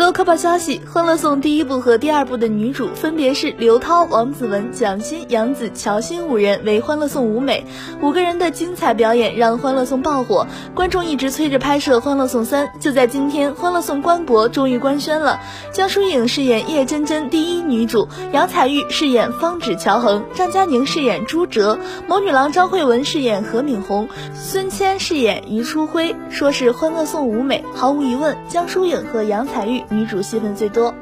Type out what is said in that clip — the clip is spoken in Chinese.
漏可跑消息，《欢乐颂》第一部和第二部的女主分别是刘涛、王子文、蒋欣、杨紫、乔欣五人为《欢乐颂》舞美，五个人的精彩表演让《欢乐颂》爆火，观众一直催着拍摄《欢乐颂三》。就在今天，《欢乐颂》官博终于官宣了，江疏影饰演叶真真第一女主，杨采钰饰演方芷乔恒，张嘉宁饰演朱哲，谋女郎张慧雯饰演何敏红，孙谦饰演余初辉。说是《欢乐颂》舞美，毫无疑问，江疏影和杨采钰。女主戏份最多。